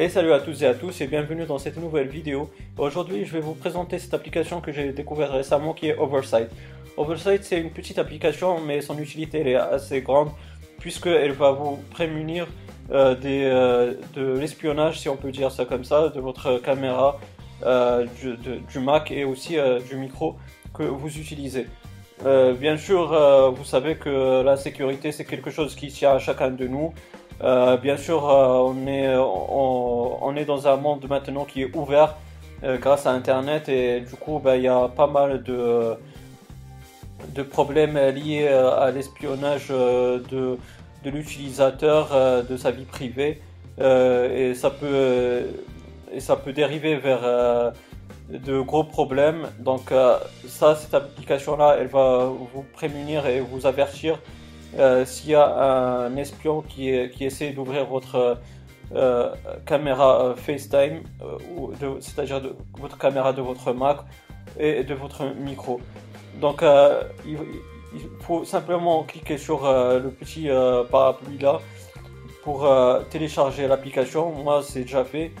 Et salut à tous et à tous et bienvenue dans cette nouvelle vidéo. Aujourd'hui je vais vous présenter cette application que j'ai découverte récemment qui est Oversight. Oversight c'est une petite application mais son utilité est assez grande puisqu'elle va vous prémunir euh, des, euh, de l'espionnage si on peut dire ça comme ça de votre caméra euh, du, du, Mac et aussi du micro que vous utilisez. bien sûr vous savez que la sécurité c'est quelque chose qui tient à chacun de nous. Euh, bien sûr, euh, on, est, on, est dans un monde maintenant qui est ouvert euh, grâce à Internet et du coup, ben, il y a pas mal de, problèmes liés à l'espionnage de, de l'utilisateur, de sa vie privée. et, ça peut, et ça peut dériver vers de gros problèmes. Donc ça, cette application-là, elle va vous prémunir et vous avertir euh, s'il y a un espion qui, essaie d'ouvrir votre euh, caméra euh, FaceTime, c'est-à-dire votre caméra de votre Mac et de votre micro. Donc il, faut simplement cliquer sur le petit parapluie là pour télécharger l'application. Moi c'est déjà fait.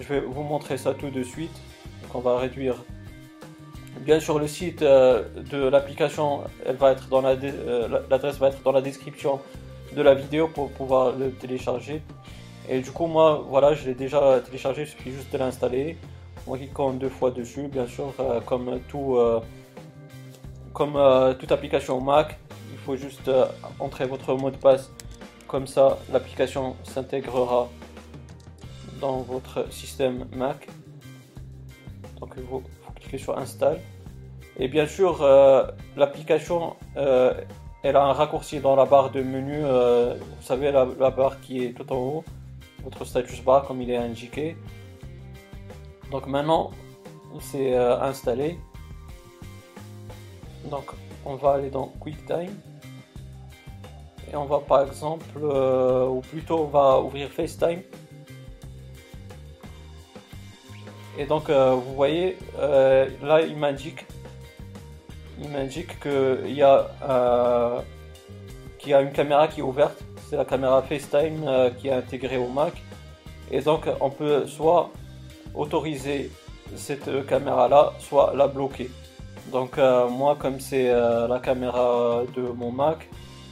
Je vais vous montrer ça tout de suite. Donc on va réduire Bien sûr, le site euh, de l'application, elle va être dans euh, l'adresse va être dans la description de la vidéo pour pouvoir le télécharger. Et du coup, moi, voilà, je l'ai déjà téléchargé, il suffit juste de l'installer. En cliquant deux fois dessus, bien sûr, euh, comme tout, comme toute application Mac, il faut juste entrer votre mot de passe. Comme ça, l'application s'intégrera dans votre système Mac. Donc, il faut cliquer sur Install. Et bien sûr, euh, l'application, euh, elle a un raccourci dans la barre de menu. Euh, vous savez, la, barre qui est tout en haut, votre status bar comme il est indiqué. Donc maintenant, c'est installé. Donc on va aller dans QuickTime. Et on va par exemple, ou plutôt on va ouvrir FaceTime. Et donc vous voyez, là il m'indique il m'indique qu'il y, a, euh, y a une caméra qui est ouverte. C'est la caméra FaceTime euh, qui est intégrée au Mac. Et donc on peut soit autoriser cette caméra-là, soit la bloquer. Donc euh, moi comme c'est la caméra de mon Mac,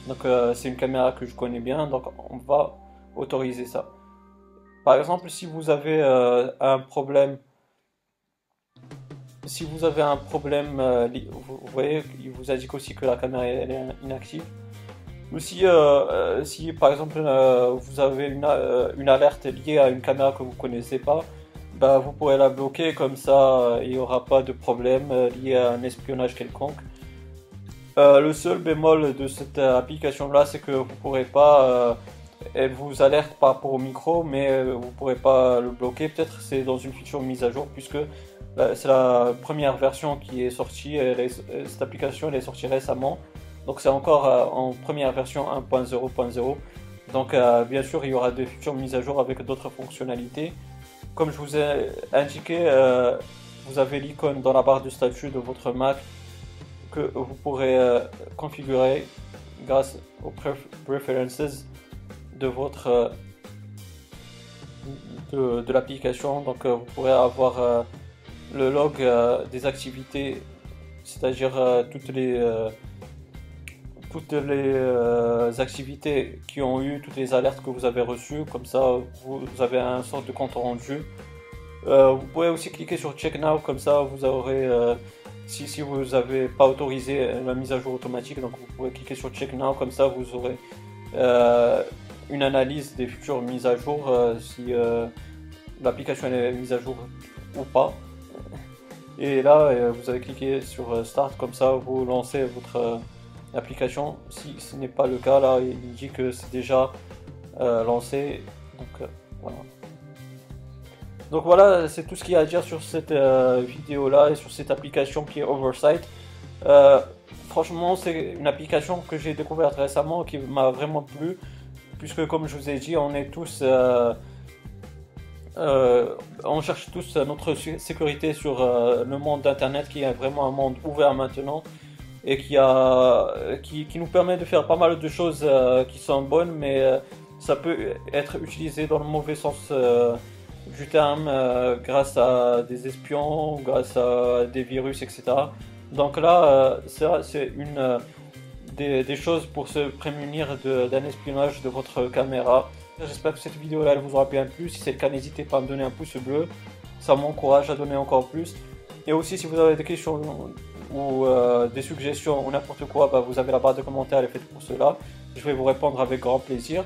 donc c'est une caméra que je connais bien, donc on va autoriser ça. Par exemple, si vous avez un problème si vous avez un problème, euh, vous, voyez, il vous indique aussi que la caméra est inactive. Ou si, euh, euh, si par exemple vous avez une, alerte liée à une caméra que vous connaissez pas, bah, vous pourrez la bloquer, comme ça il n'y aura pas de problème lié à un espionnage quelconque. le seul bémol de cette application là, c'est que vous pourrez pas, elle vous alerte par rapport au micro, mais vous pourrez pas le bloquer. Peut-être c'est dans une future mise à jour, puisque c'est la première version qui est sortie. cette application est sortie récemment. Donc c'est encore euh, en première version 1.0.0. Donc euh, bien sûr il y aura des futures mises à jour avec d'autres fonctionnalités. Comme je vous ai indiqué, euh, vous avez l'icône dans la barre de statut de votre Mac que vous pourrez configurer grâce aux preferences de votre de l'application. Donc vous pourrez avoir le log euh, des activités, c'est-à-dire euh, toutes les euh, toutes les activités qui ont eu, toutes les alertes que vous avez reçues, comme ça vous, avez un sorte de compte rendu. vous pouvez aussi cliquer sur Check Now, comme ça vous aurez, si, si vous n'avez pas autorisé la mise à jour automatique, donc vous pouvez cliquer sur Check Now, comme ça vous aurez une analyse des futures mises à jour, si l'application est mise à jour ou pas. Et là, euh, vous avez cliqué sur euh, Start, comme ça vous lancez votre euh, application. Si ce n'est pas le cas, là, il dit que c'est déjà lancé. Donc voilà. Donc voilà, c'est tout ce qu'il y a à dire sur cette vidéo là et sur cette application qui est Oversight. franchement, c'est une application que j'ai découverte récemment qui m'a vraiment plu, puisque comme je vous ai dit, on est tous euh, on cherche tous notre sécurité sur euh, le monde d'Internet qui est vraiment un monde ouvert maintenant et qui, a, qui, nous permet de faire pas mal de choses euh, qui sont bonnes, mais ça peut être utilisé dans le mauvais sens du terme grâce à des espions, grâce à des virus, etc. Donc là, c'est une des, choses pour se prémunir d'un espionnage de votre caméra. J'espère que cette vidéo là vous aura plu. Si c'est le cas, n'hésitez pas à me donner un pouce bleu. Ça m'encourage à donner encore plus. Et aussi, si vous avez des questions ou euh, des suggestions ou n'importe quoi, bah, vous avez la barre de commentaires, elle est faite pour cela. Je vais vous répondre avec grand plaisir.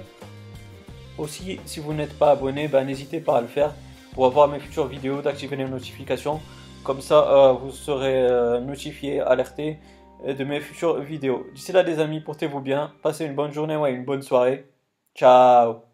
Aussi, si vous n'êtes pas abonné, bah, n'hésitez pas à le faire pour avoir mes futures vidéos, d'activer les notifications. Comme ça, euh, vous serez euh, notifié, alerté de mes futures vidéos. D'ici là, les amis, portez-vous bien. Passez une bonne journée ou une bonne soirée. Ciao